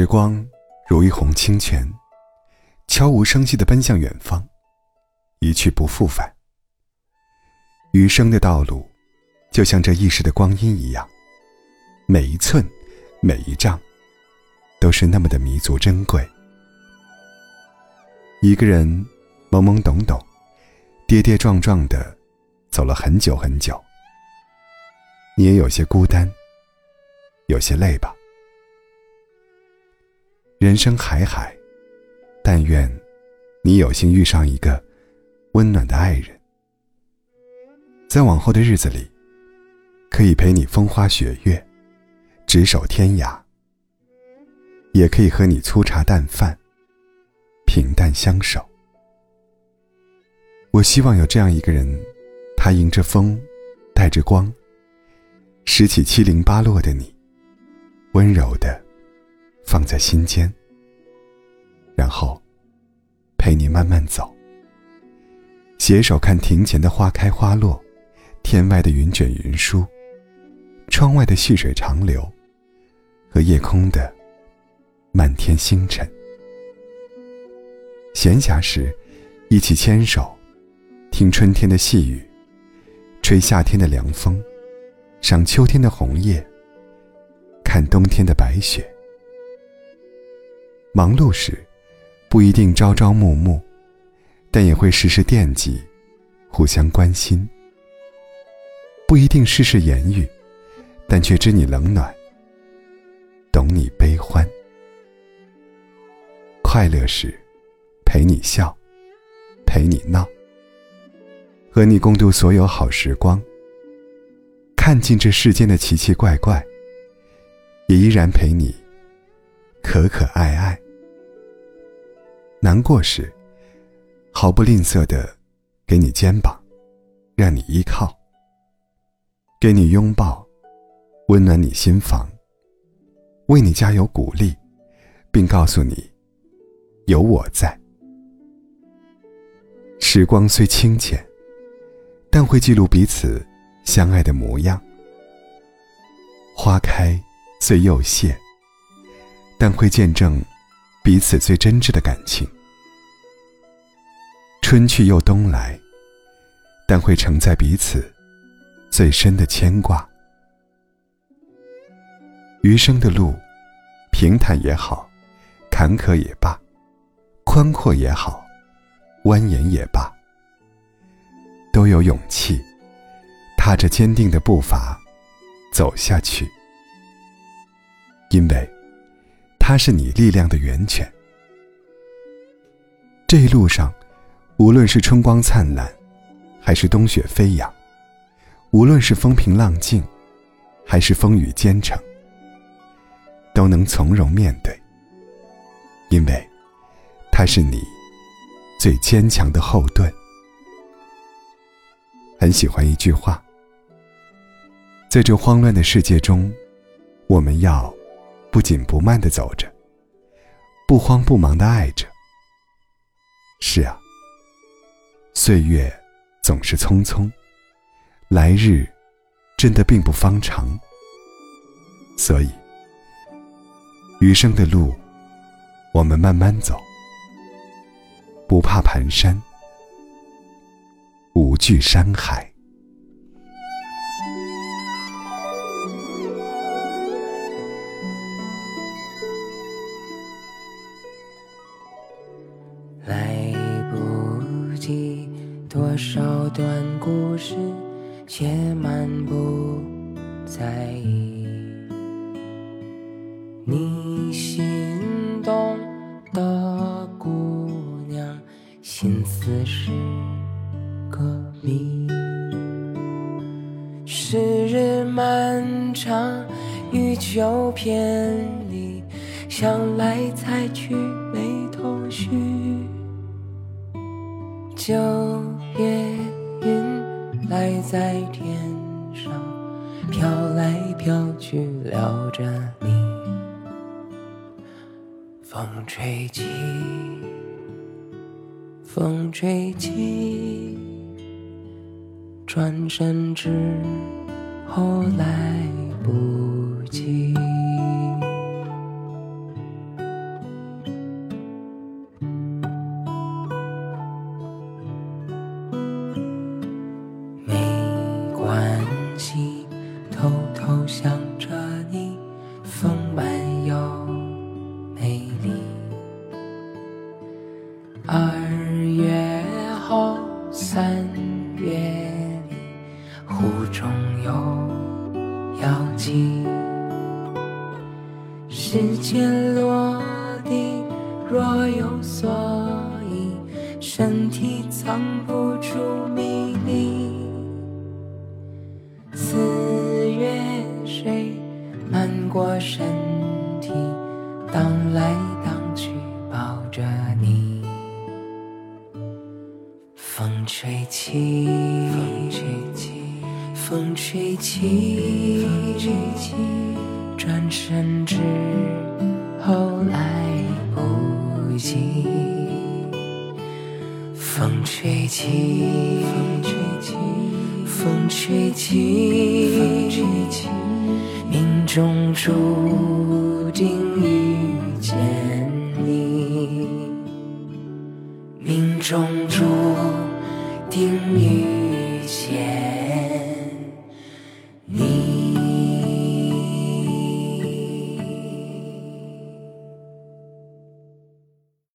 时光如一泓清泉，悄无声息地奔向远方，一去不复返。余生的道路，就像这一时的光阴一样，每一寸，每一丈，都是那么的弥足珍贵。一个人懵懵懂懂，跌跌撞撞的走了很久很久，你也有些孤单，有些累吧。人生海海，但愿你有幸遇上一个温暖的爱人，在往后的日子里，可以陪你风花雪月，执手天涯；也可以和你粗茶淡饭，平淡相守。我希望有这样一个人，他迎着风，带着光，拾起七零八落的你，温柔的。放在心间，然后陪你慢慢走，携手看庭前的花开花落，天外的云卷云舒，窗外的细水长流，和夜空的漫天星辰。闲暇时，一起牵手，听春天的细雨，吹夏天的凉风，赏秋天的红叶，看冬天的白雪。忙碌时，不一定朝朝暮暮，但也会时时惦记，互相关心。不一定事事言语，但却知你冷暖，懂你悲欢。快乐时，陪你笑，陪你闹，和你共度所有好时光。看尽这世间的奇奇怪怪，也依然陪你。可可爱爱，难过时，毫不吝啬的给你肩膀，让你依靠；给你拥抱，温暖你心房；为你加油鼓励，并告诉你有我在。时光虽清浅，但会记录彼此相爱的模样。花开虽又谢。但会见证彼此最真挚的感情。春去又冬来，但会承载彼此最深的牵挂。余生的路，平坦也好，坎坷也罢，宽阔也好，蜿蜒也罢，都有勇气，踏着坚定的步伐走下去，因为。它是你力量的源泉。这一路上，无论是春光灿烂，还是冬雪飞扬；无论是风平浪静，还是风雨兼程，都能从容面对，因为它是你最坚强的后盾。很喜欢一句话：在这慌乱的世界中，我们要。不紧不慢的走着，不慌不忙的爱着。是啊，岁月总是匆匆，来日真的并不方长。所以，余生的路，我们慢慢走，不怕蹒跚，无惧山海。多少段故事，写满不在意。你心动的姑娘，心思是个谜。时日漫长，欲求偏离，想来猜去没头绪。就夜云来在天上，飘来飘去撩着你。风吹起，风吹起，转身之后来不及二月后，三月里，湖中有妖精。时间落地，若有所依，身体藏不住秘密。四月水漫过身体，当来。吹起，风吹起，风吹起，风吹起，转身之后来不及。风吹起，风吹起，风吹起，风吹起，命中注定遇见你，命中注定遇见